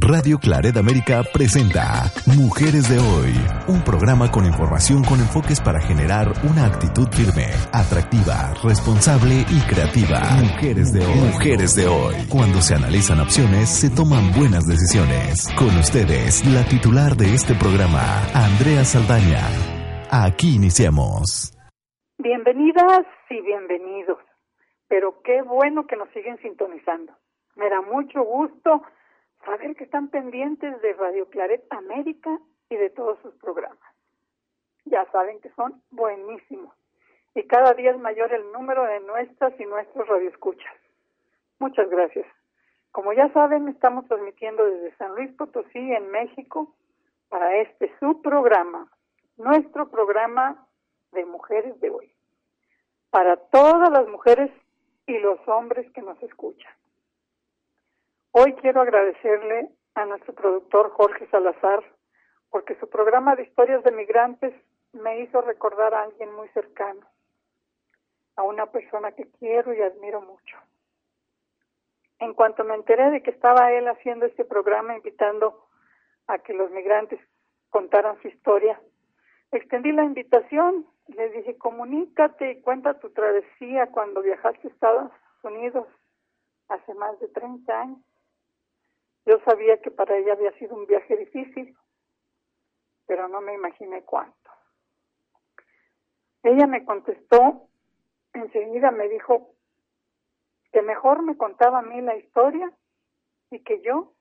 Radio Claret América presenta Mujeres de Hoy, un programa con información con enfoques para generar una actitud firme, atractiva, responsable y creativa. Mujeres de Hoy. Mujeres de Hoy. Cuando se analizan opciones, se toman buenas decisiones. Con ustedes, la titular de este programa, Andrea Saldaña. Aquí iniciamos. Bienvenidas y bienvenidos. Pero qué bueno que nos siguen sintonizando. Me da mucho gusto saber que están pendientes de Radio Claret América y de todos sus programas. Ya saben que son buenísimos y cada día es mayor el número de nuestras y nuestros radioescuchas. Muchas gracias. Como ya saben, estamos transmitiendo desde San Luis Potosí, en México, para este su programa, nuestro programa de mujeres de hoy, para todas las mujeres y los hombres que nos escuchan. Hoy quiero agradecerle a nuestro productor Jorge Salazar porque su programa de historias de migrantes me hizo recordar a alguien muy cercano, a una persona que quiero y admiro mucho. En cuanto me enteré de que estaba él haciendo este programa invitando a que los migrantes contaran su historia, extendí la invitación, le dije, comunícate y cuenta tu travesía cuando viajaste a Estados Unidos hace más de 30 años. Yo sabía que para ella había sido un viaje difícil, pero no me imaginé cuánto. Ella me contestó, enseguida me dijo que mejor me contaba a mí la historia y que yo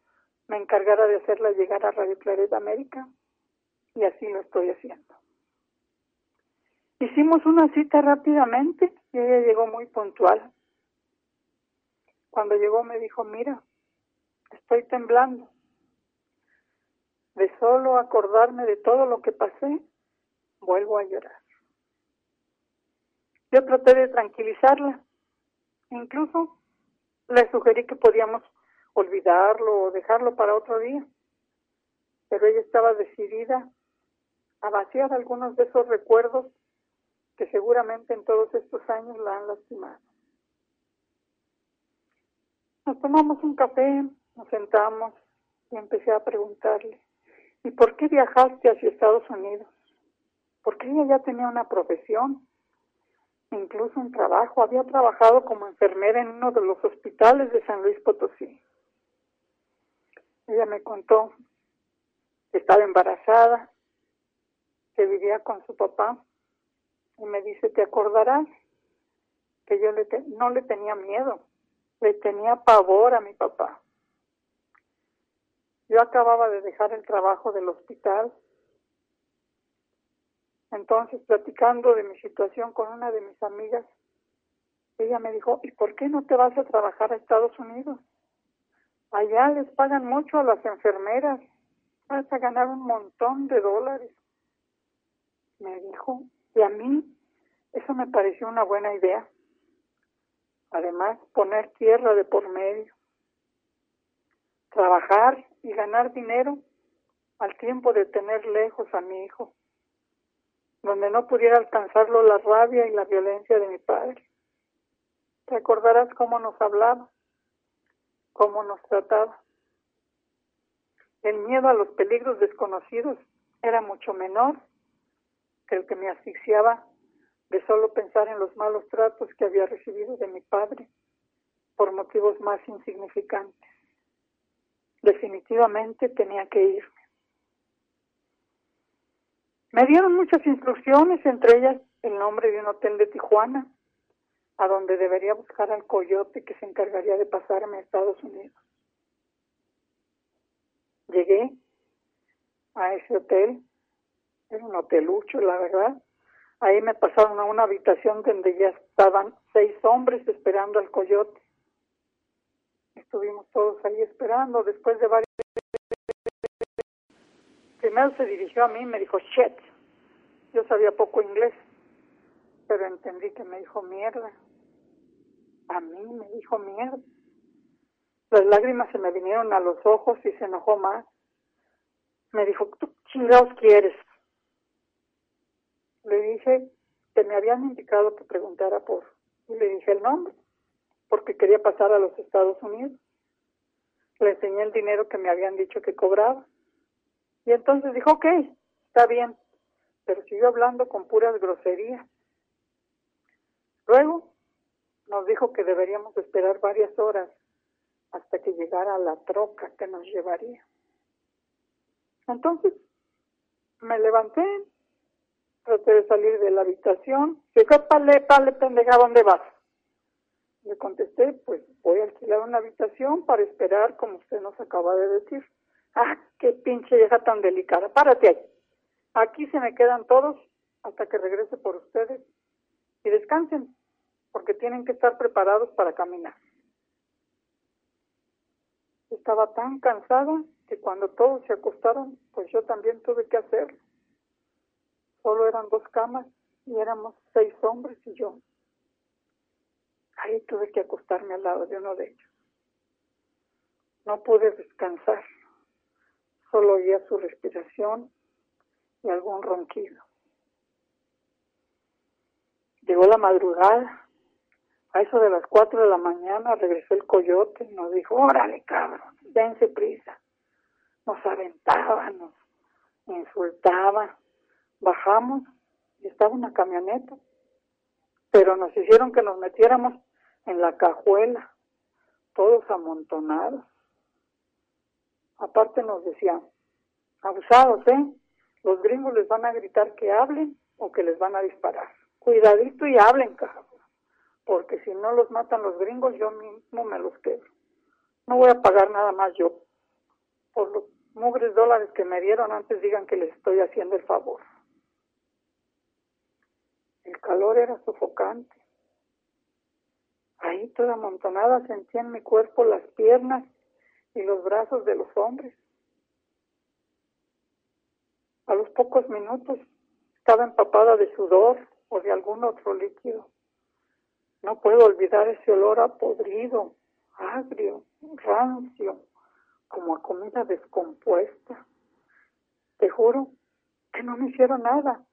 me encargara de hacerla llegar a Radio Claret América y así lo estoy haciendo. Hicimos una cita rápidamente y ella llegó muy puntual. Cuando llegó me dijo, mira, estoy temblando. De solo acordarme de todo lo que pasé, vuelvo a llorar. Yo traté de tranquilizarla. Incluso le sugerí que podíamos olvidarlo o dejarlo para otro día. Pero ella estaba decidida a vaciar algunos de esos recuerdos que seguramente en todos estos años la han lastimado. Nos tomamos un café, nos sentamos y empecé a preguntarle, ¿y por qué viajaste hacia Estados Unidos? Porque ella ya tenía una profesión, incluso un trabajo. Había trabajado como enfermera en uno de los hospitales de San Luis Potosí. Ella me contó que estaba embarazada, que vivía con su papá, y me dice, ¿te acordarás? Que yo le no le tenía miedo, le tenía pavor a mi papá. Yo acababa de dejar el trabajo del hospital. Entonces, platicando de mi situación con una de mis amigas, ella me dijo, ¿y por qué no te vas a trabajar a Estados Unidos? Allá les pagan mucho a las enfermeras, vas a ganar un montón de dólares. Me dijo, y a mí eso me pareció una buena idea. Además, poner tierra de por medio trabajar y ganar dinero al tiempo de tener lejos a mi hijo, donde no pudiera alcanzarlo la rabia y la violencia de mi padre. Recordarás cómo nos hablaba, cómo nos trataba. El miedo a los peligros desconocidos era mucho menor que el que me asfixiaba de solo pensar en los malos tratos que había recibido de mi padre por motivos más insignificantes definitivamente tenía que irme. Me dieron muchas instrucciones, entre ellas el nombre de un hotel de Tijuana, a donde debería buscar al coyote que se encargaría de pasarme a Estados Unidos. Llegué a ese hotel, era un hotelucho, la verdad. Ahí me pasaron a una habitación donde ya estaban seis hombres esperando al coyote estuvimos todos ahí esperando después de varios Primero se dirigió a mí y me dijo, shit. Yo sabía poco inglés, pero entendí que me dijo mierda. A mí me dijo mierda. Las lágrimas se me vinieron a los ojos y se enojó más. Me dijo, ¿tú chingados quieres? Le dije que me habían indicado que preguntara por... Y le dije el nombre, porque quería pasar a los Estados Unidos. Le enseñé el dinero que me habían dicho que cobraba. Y entonces dijo, ok, está bien, pero siguió hablando con puras groserías. Luego nos dijo que deberíamos esperar varias horas hasta que llegara la troca que nos llevaría. Entonces me levanté, traté de salir de la habitación. Dijo, pale, pale, pendeja, ¿dónde vas? Le contesté, pues voy a alquilar una habitación para esperar como usted nos acaba de decir. Ah, qué pinche vieja tan delicada. Párate ahí. Aquí se me quedan todos hasta que regrese por ustedes y descansen, porque tienen que estar preparados para caminar. Estaba tan cansada que cuando todos se acostaron, pues yo también tuve que hacerlo. Solo eran dos camas y éramos seis hombres y yo. Ahí tuve que acostarme al lado de uno de ellos. No pude descansar. Solo oía su respiración y algún ronquido. Llegó la madrugada. A eso de las cuatro de la mañana regresó el coyote y nos dijo, órale cabrón, dense prisa. Nos aventaba, nos insultaba. Bajamos y estaba una camioneta. Pero nos hicieron que nos metiéramos en la cajuela, todos amontonados. Aparte nos decían, abusados, ¿eh? Los gringos les van a gritar que hablen o que les van a disparar. Cuidadito y hablen, cabrón. Porque si no los matan los gringos, yo mismo me los quedo. No voy a pagar nada más yo. Por los mugres dólares que me dieron, antes digan que les estoy haciendo el favor. El calor era sofocante. Ahí toda amontonada sentía en mi cuerpo las piernas y los brazos de los hombres. A los pocos minutos estaba empapada de sudor o de algún otro líquido. No puedo olvidar ese olor a podrido, agrio, rancio, como a comida descompuesta. Te juro que no me hicieron nada,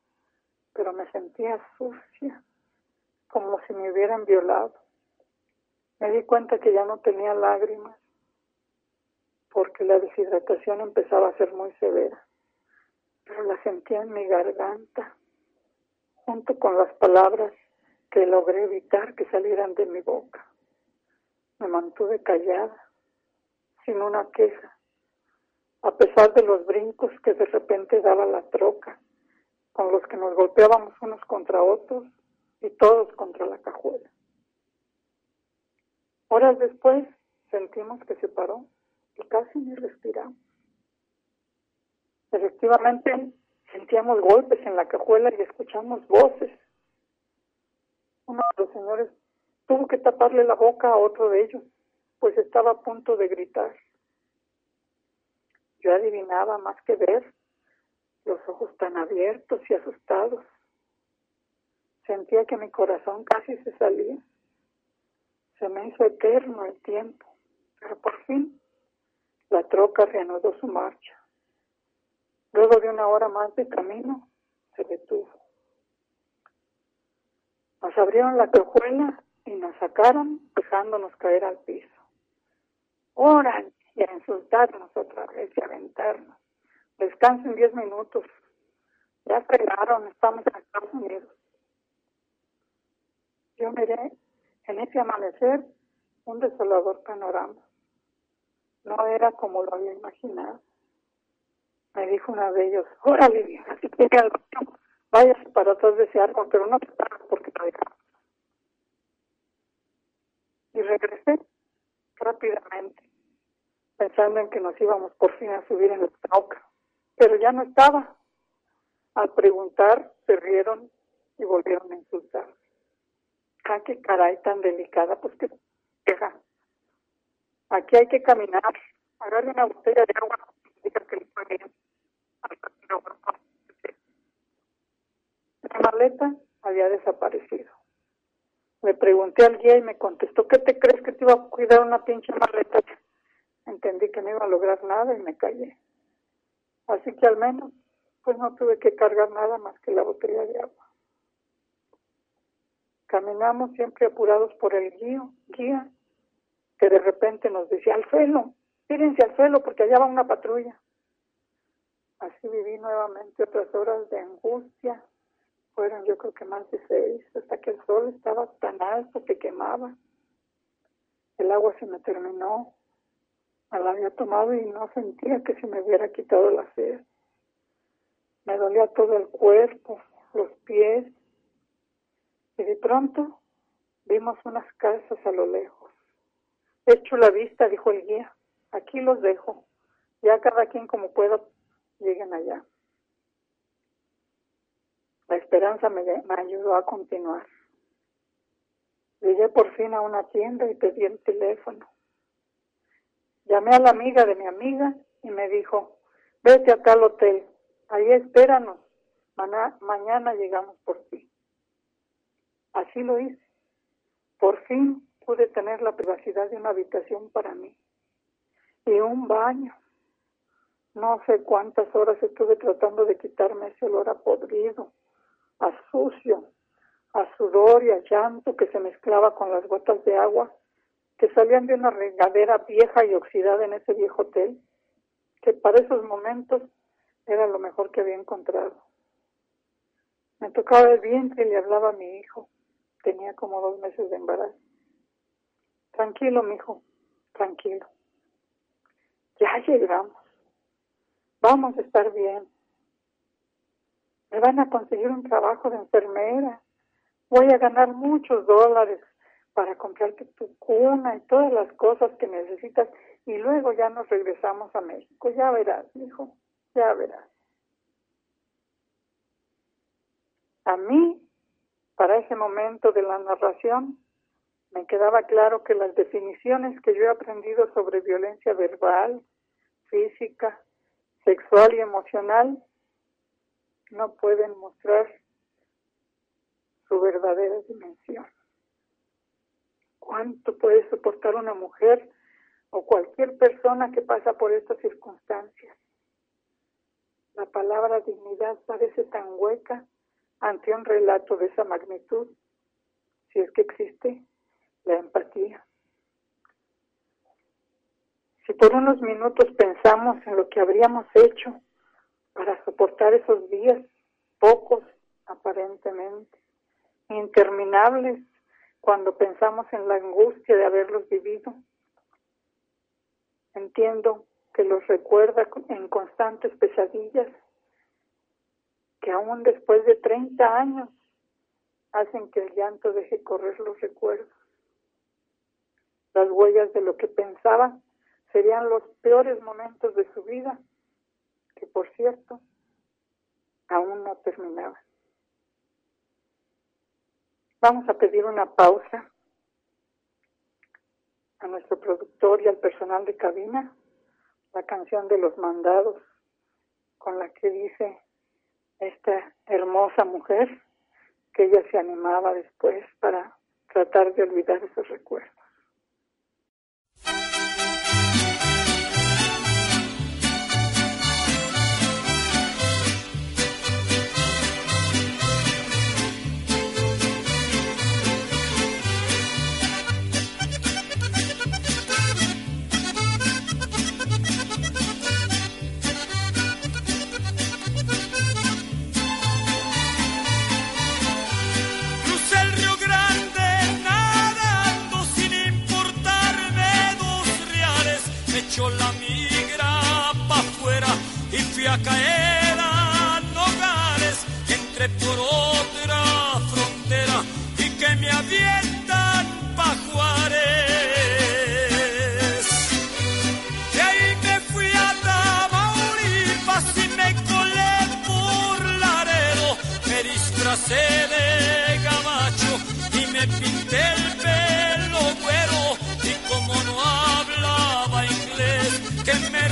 pero me sentía sucia, como si me hubieran violado. Me di cuenta que ya no tenía lágrimas, porque la deshidratación empezaba a ser muy severa, pero la sentía en mi garganta, junto con las palabras que logré evitar que salieran de mi boca. Me mantuve callada, sin una queja, a pesar de los brincos que de repente daba la troca, con los que nos golpeábamos unos contra otros y todos contra la cajuela. Horas después sentimos que se paró y casi ni respiramos. Efectivamente, sentíamos golpes en la cajuela y escuchamos voces. Uno de los señores tuvo que taparle la boca a otro de ellos, pues estaba a punto de gritar. Yo adivinaba más que ver los ojos tan abiertos y asustados. Sentía que mi corazón casi se salía. Se me hizo eterno el tiempo, pero por fin la troca reanudó su marcha. Luego de una hora más de camino, se detuvo. Nos abrieron la cajuela y nos sacaron dejándonos caer al piso. Oran y a insultarnos otra vez y a aventarnos. Descansen diez minutos. Ya fregaron, estamos en Estados Unidos. Yo miré en ese amanecer, un desolador panorama. No era como lo había imaginado. Me dijo una de ellos, órale vieja, si quiere váyase para atrás de ese árbol, pero no te pagas porque te dejamos. Y regresé rápidamente, pensando en que nos íbamos por fin a subir en la troca. Pero ya no estaba. Al preguntar, se rieron y volvieron a insultar Ah, qué caray tan delicada, pues qué queja. Aquí hay que caminar, agarre una botella de agua, diga que le puede La maleta había desaparecido. Le pregunté al guía y me contestó, ¿qué te crees que te iba a cuidar una pinche maleta? Entendí que no iba a lograr nada y me callé. Así que al menos, pues no tuve que cargar nada más que la botella de agua. Caminamos siempre apurados por el guía, guía que de repente nos decía, al suelo, tírense al suelo porque allá va una patrulla. Así viví nuevamente otras horas de angustia. Fueron yo creo que más de seis, hasta que el sol estaba tan alto que quemaba. El agua se me terminó. Me la había tomado y no sentía que se me hubiera quitado la sed. Me dolía todo el cuerpo, los pies. Y de pronto vimos unas casas a lo lejos. Hecho la vista, dijo el guía. Aquí los dejo. Ya cada quien como pueda lleguen allá. La esperanza me, ayudó a continuar. Llegué por fin a una tienda y pedí el teléfono. Llamé a la amiga de mi amiga y me dijo, vete a tal hotel, ahí espéranos, mañana llegamos por ti. Así lo hice. Por fin pude tener la privacidad de una habitación para mí y un baño. No sé cuántas horas estuve tratando de quitarme ese olor a podrido, a sucio, a sudor y a llanto que se mezclaba con las gotas de agua que salían de una regadera vieja y oxidada en ese viejo hotel, que para esos momentos era lo mejor que había encontrado. Me tocaba el vientre y le hablaba a mi hijo. Tenía como dos meses de embarazo. Tranquilo, mi hijo, tranquilo. Ya llegamos. Vamos a estar bien. Me van a conseguir un trabajo de enfermera. Voy a ganar muchos dólares para comprarte tu cuna y todas las cosas que necesitas y luego ya nos regresamos a México. Ya verás, hijo, ya verás. A mí, para ese momento de la narración, me quedaba claro que las definiciones que yo he aprendido sobre violencia verbal, física, sexual y emocional no pueden mostrar su verdadera dimensión cuánto puede soportar una mujer o cualquier persona que pasa por estas circunstancias. La palabra dignidad parece tan hueca ante un relato de esa magnitud, si es que existe la empatía. Si por unos minutos pensamos en lo que habríamos hecho para soportar esos días, pocos aparentemente, interminables, cuando pensamos en la angustia de haberlos vivido. Entiendo que los recuerda en constantes pesadillas aún después de 30 años hacen que el llanto deje correr los recuerdos. Las huellas de lo que pensaba serían los peores momentos de su vida, que por cierto aún no terminaban. Vamos a pedir una pausa a nuestro productor y al personal de cabina, la canción de los mandados, con la que dice esta hermosa mujer que ella se animaba después para tratar de olvidar esos recuerdos.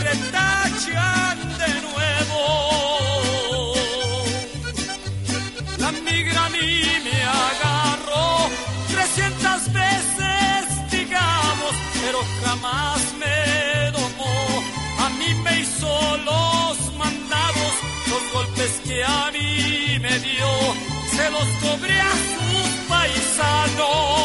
Que me retachan de nuevo. La migra a mí me agarró 300 veces pero jamás me domó. A mí me hizo los mandados, los golpes que a mí me dio, se los cobré a sus paisanos.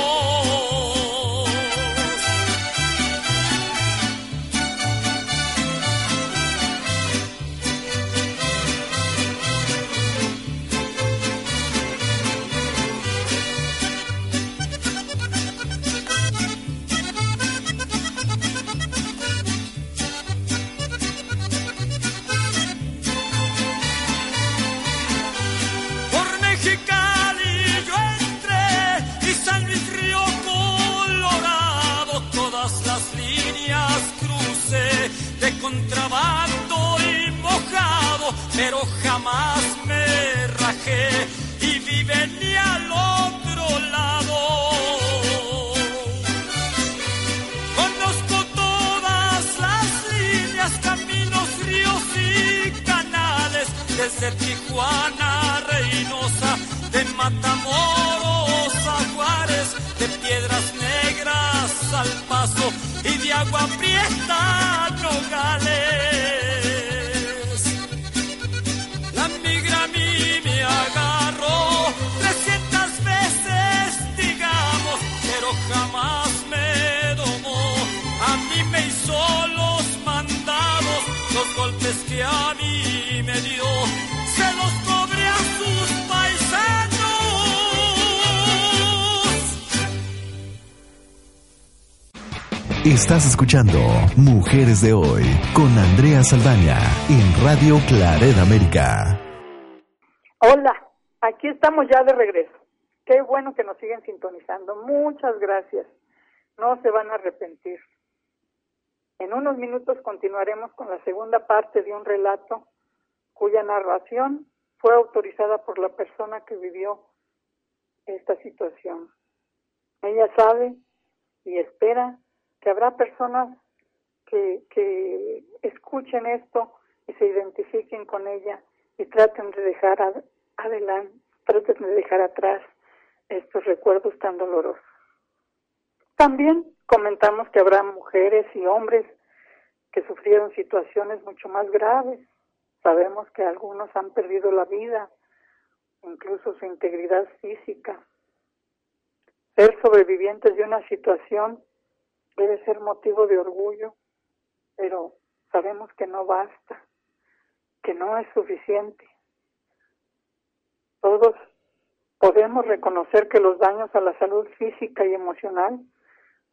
Jamás me rajé y vive ni al otro lado. Conozco todas las líneas, caminos, ríos y canales, desde Tijuana, Reynosa, de Matamoros a Juárez, de Piedras Negras al Paso y de Agua Prieta Nogales. Golpes que a mí me dio, se los cobré a sus paisanos. Estás escuchando Mujeres de Hoy con Andrea Saldaña en Radio Claret América. Hola, aquí estamos ya de regreso. Qué bueno que nos siguen sintonizando. Muchas gracias. No se van a arrepentir. En unos minutos continuaremos con la segunda parte de un relato cuya narración fue autorizada por la persona que vivió esta situación. Ella sabe y espera que habrá personas que, escuchen esto y se identifiquen con ella y traten de dejar adelante, traten de dejar atrás estos recuerdos tan dolorosos. También comentamos que habrá mujeres y hombres que sufrieron situaciones mucho más graves. Sabemos que algunos han perdido la vida, incluso su integridad física. Ser sobrevivientes de una situación debe ser motivo de orgullo, pero sabemos que no basta, que no es suficiente. Todos podemos reconocer que los daños a la salud física y emocional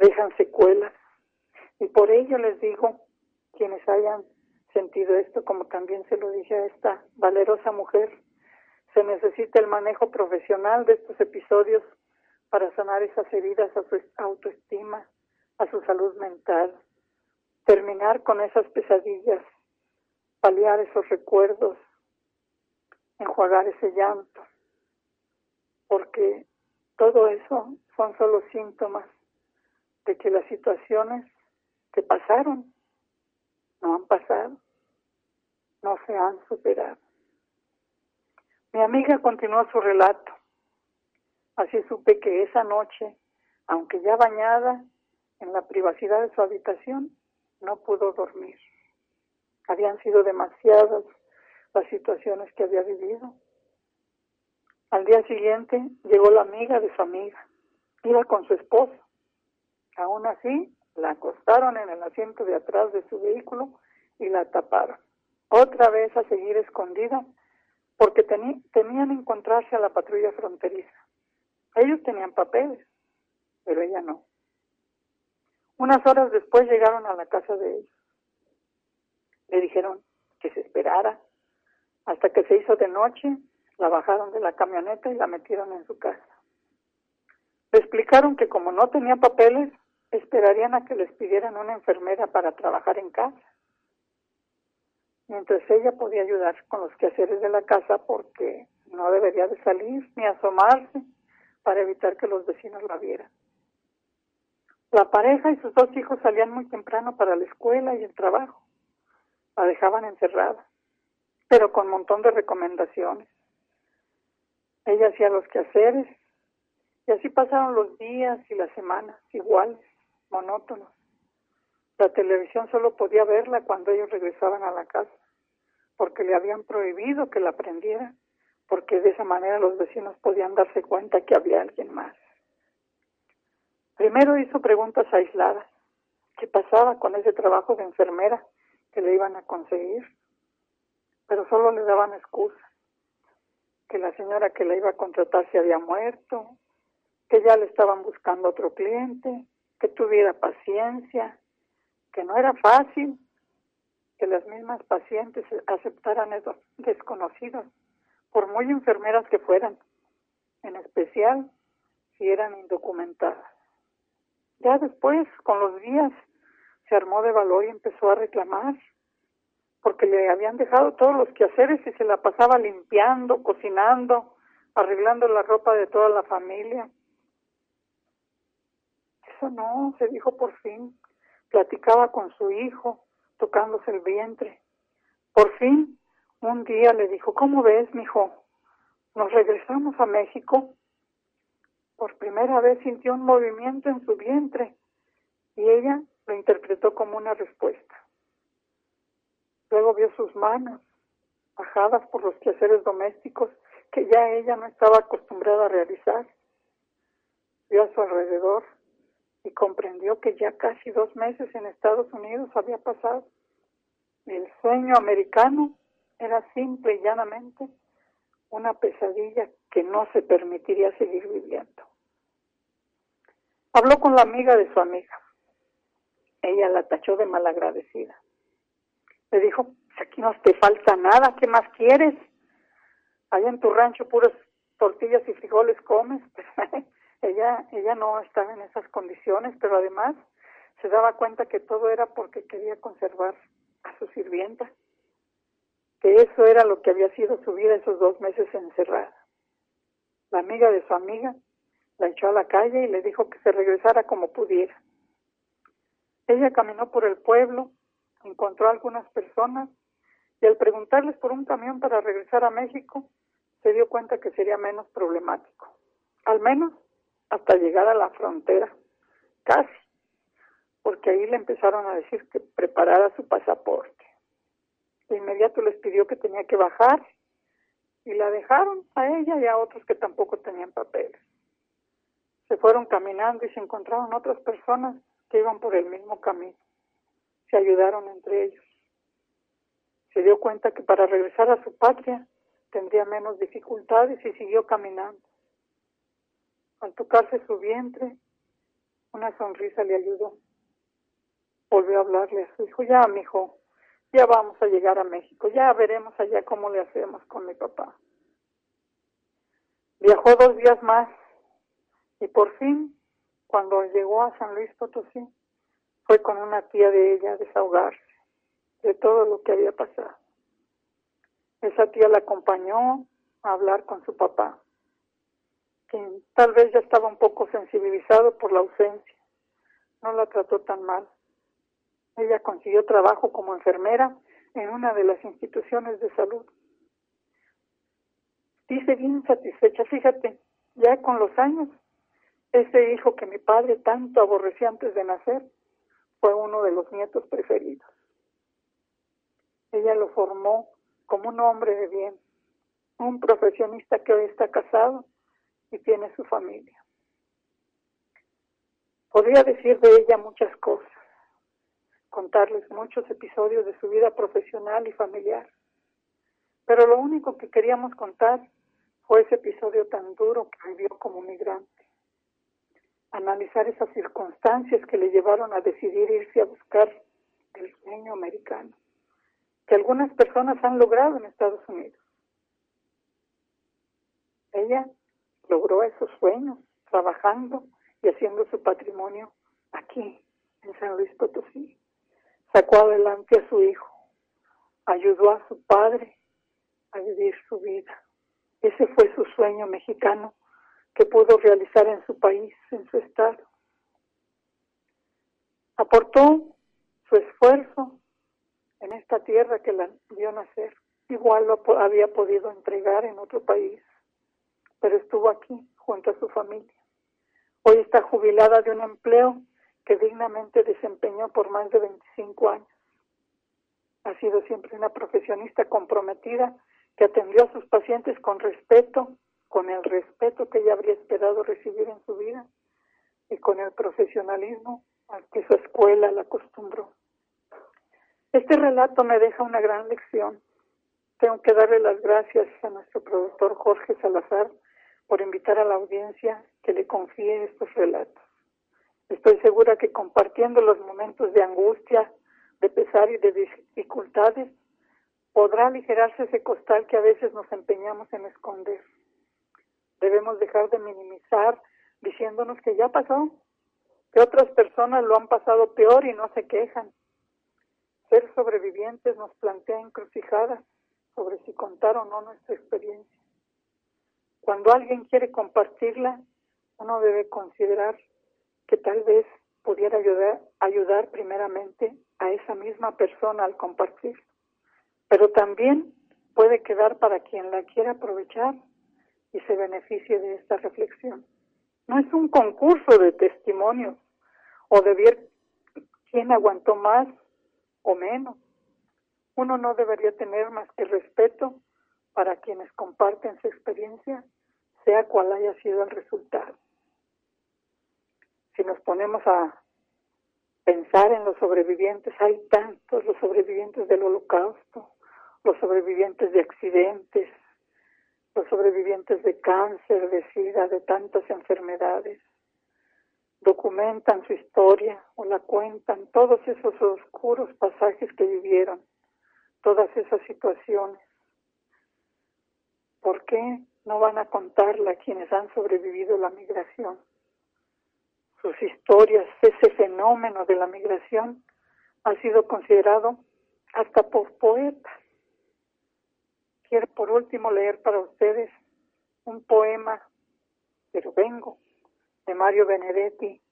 dejan secuelas. Y por ello les digo, quienes hayan sentido esto, como también se lo dije a esta valerosa mujer, se necesita el manejo profesional de estos episodios para sanar esas heridas a su autoestima, a su salud mental, terminar con esas pesadillas, paliar esos recuerdos, enjuagar ese llanto, porque todo eso son solo síntomas de que las situaciones que pasaron no han pasado, no se han superado. Mi amiga continuó su relato. Así supe que esa noche, aunque ya bañada, en la privacidad de su habitación, no pudo dormir. Habían sido demasiadas las situaciones que había vivido. Al día siguiente llegó la amiga de su amiga. Iba con su esposo. Aún así, la acostaron en el asiento de atrás de su vehículo y la taparon. Otra vez a seguir escondida porque temían encontrarse a la patrulla fronteriza. Ellos tenían papeles, pero ella no. Unas horas después llegaron a la casa de ellos. Le dijeron que se esperara. Hasta que se hizo de noche, la bajaron de la camioneta y la metieron en su casa. Le explicaron que como no tenía papeles, esperarían a que les pidieran una enfermera para trabajar en casa. Mientras ella podía ayudar con los quehaceres de la casa porque no debería de salir ni asomarse para evitar que los vecinos la vieran. La pareja y sus dos hijos salían muy temprano para la escuela y el trabajo. La dejaban encerrada, pero con un montón de recomendaciones. Ella hacía los quehaceres y así pasaron los días y las semanas iguales, monótonos. La televisión solo podía verla cuando ellos regresaban a la casa, porque le habían prohibido que la prendiera, porque de esa manera los vecinos podían darse cuenta que había alguien más. Primero hizo preguntas aisladas. ¿Qué pasaba con ese trabajo de enfermera que le iban a conseguir? Pero solo le daban excusas. Que la señora que la iba a contratar se había muerto, que ya le estaban buscando otro cliente, que tuviera paciencia, que no era fácil que las mismas pacientes aceptaran esos desconocidos, por muy enfermeras que fueran, en especial si eran indocumentadas. Ya después, con los días, se armó de valor y empezó a reclamar, porque le habían dejado todos los quehaceres y se la pasaba limpiando, cocinando, arreglando la ropa de toda la familia. No, se dijo por fin. Platicaba con su hijo, tocándose el vientre. Por fin, un día le dijo, ¿cómo ves, mijo? Nos regresamos a México. Por primera vez sintió un movimiento en su vientre y ella lo interpretó como una respuesta. Luego vio sus manos bajadas por los quehaceres domésticos que ya ella no estaba acostumbrada a realizar. Vio a su alrededor y comprendió que ya casi dos meses en Estados Unidos había pasado. El sueño americano era simple y llanamente una pesadilla que no se permitiría seguir viviendo. Habló con la amiga de su amiga. Ella la tachó de malagradecida. Le dijo, aquí no te falta nada, ¿qué más quieres? Allá en tu rancho puras tortillas y frijoles comes. ella, ella no estaba en esas condiciones, pero además se daba cuenta que todo era porque quería conservar a su sirvienta, que eso era lo que había sido su vida esos dos meses encerrada. La amiga de su amiga la echó a la calle y le dijo que se regresara como pudiera. Ella caminó por el pueblo, encontró a algunas personas y al preguntarles por un camión para regresar a México, se dio cuenta que sería menos problemático. Al menos hasta llegar a la frontera, casi, porque ahí le empezaron a decir que preparara su pasaporte. De inmediato les pidió que tenía que bajar y la dejaron a ella y a otros que tampoco tenían papeles. Se fueron caminando y se encontraron otras personas que iban por el mismo camino. Se ayudaron entre ellos. Se dio cuenta que para regresar a su patria tendría menos dificultades y siguió caminando. Al tocarse su vientre, una sonrisa le ayudó. Volvió a hablarle a su hijo, ya, mi hijo, ya vamos a llegar a México, ya veremos allá cómo le hacemos con mi papá. Viajó dos días más y por fin, cuando llegó a San Luis Potosí, fue con una tía de ella a desahogarse de todo lo que había pasado. Esa tía la acompañó a hablar con su papá que tal vez ya estaba un poco sensibilizado por la ausencia. No la trató tan mal. Ella consiguió trabajo como enfermera en una de las instituciones de salud. Dice bien satisfecha, fíjate, ya con los años, ese hijo que mi padre tanto aborrecía antes de nacer fue uno de los nietos preferidos. Ella lo formó como un hombre de bien, un profesionista que hoy está casado y tiene su familia. Podría decir de ella muchas cosas, contarles muchos episodios de su vida profesional y familiar, pero lo único que queríamos contar fue ese episodio tan duro que vivió como migrante. Analizar esas circunstancias que le llevaron a decidir irse a buscar el sueño americano, que algunas personas han logrado en Estados Unidos. Ella logró esos sueños trabajando y haciendo su patrimonio aquí, en San Luis Potosí. Sacó adelante a su hijo, ayudó a su padre a vivir su vida. Ese fue su sueño mexicano que pudo realizar en su país, en su estado. Aportó su esfuerzo en esta tierra que la vio nacer. Igual lo había podido entregar en otro país pero estuvo aquí junto a su familia. Hoy está jubilada de un empleo que dignamente desempeñó por más de 25 años. Ha sido siempre una profesionista comprometida que atendió a sus pacientes con respeto, con el respeto que ella habría esperado recibir en su vida y con el profesionalismo al que su escuela la acostumbró. Este relato me deja una gran lección. Tengo que darle las gracias a nuestro productor Jorge Salazar por invitar a la audiencia que le confíe estos relatos. Estoy segura que compartiendo los momentos de angustia, de pesar y de dificultades, podrá aligerarse ese costal que a veces nos empeñamos en esconder. Debemos dejar de minimizar diciéndonos que ya pasó, que otras personas lo han pasado peor y no se quejan. Ser sobrevivientes nos plantea encrucijadas sobre si contar o no nuestra experiencia. Cuando alguien quiere compartirla, uno debe considerar que tal vez pudiera ayudar, ayudar primeramente a esa misma persona al compartir, pero también puede quedar para quien la quiera aprovechar y se beneficie de esta reflexión. No es un concurso de testimonios o de ver quién aguantó más o menos. Uno no debería tener más que respeto para quienes comparten su experiencia, sea cual haya sido el resultado. Si nos ponemos a pensar en los sobrevivientes, hay tantos, los sobrevivientes del holocausto, los sobrevivientes de accidentes, los sobrevivientes de cáncer, de sida, de tantas enfermedades. Documentan su historia o la cuentan, todos esos oscuros pasajes que vivieron, todas esas situaciones. ¿Por qué no van a contarla quienes han sobrevivido la migración? Sus historias, ese fenómeno de la migración, ha sido considerado hasta por poetas quiero por último leer para ustedes un poema, pero vengo, de Mario Benedetti,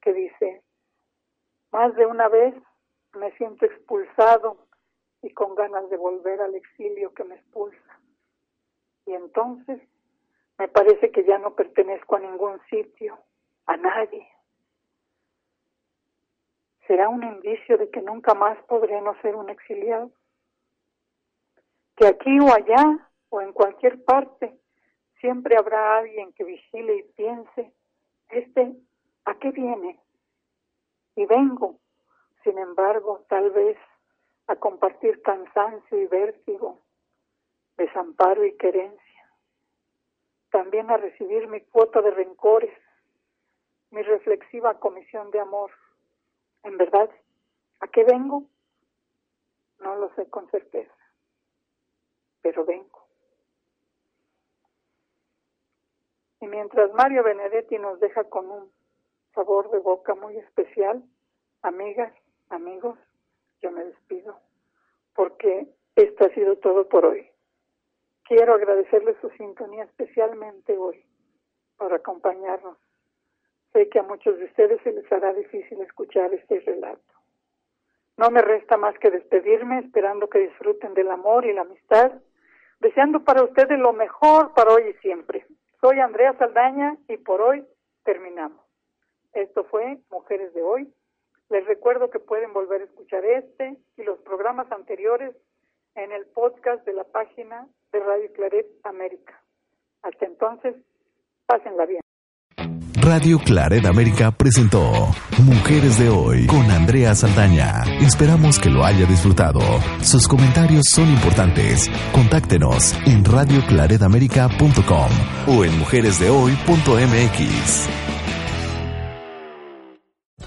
que dice, más de una vez me siento expulsado y con ganas de volver al exilio que me expulsa. Y entonces me parece que ya no pertenezco a ningún sitio, a nadie. ¿Será un indicio de que nunca más podré no ser un exiliado? que aquí o allá o en cualquier parte siempre habrá alguien que vigile y piense, este, ¿a qué viene? Y vengo, sin embargo, tal vez a compartir cansancio y vértigo, desamparo y querencia, también a recibir mi cuota de rencores, mi reflexiva comisión de amor. En verdad, ¿a qué vengo? No lo sé con certeza pero vengo. Y mientras Mario Benedetti nos deja con un sabor de boca muy especial, amigas, amigos, yo me despido, porque esto ha sido todo por hoy. Quiero agradecerles su sintonía especialmente hoy por acompañarnos. Sé que a muchos de ustedes se les hará difícil escuchar este relato. No me resta más que despedirme, esperando que disfruten del amor y la amistad deseando para ustedes lo mejor para hoy y siempre. Soy Andrea Saldaña y por hoy terminamos. Esto fue Mujeres de Hoy. Les recuerdo que pueden volver a escuchar este y los programas anteriores en el podcast de la página de Radio Claret América. Hasta entonces, pásenla bien. Radio Claret América presentó Mujeres de Hoy con Andrea Saldaña. Esperamos que lo haya disfrutado. Sus comentarios son importantes. Contáctenos en radioclaredamerica.com o en mujeresdehoy.mx.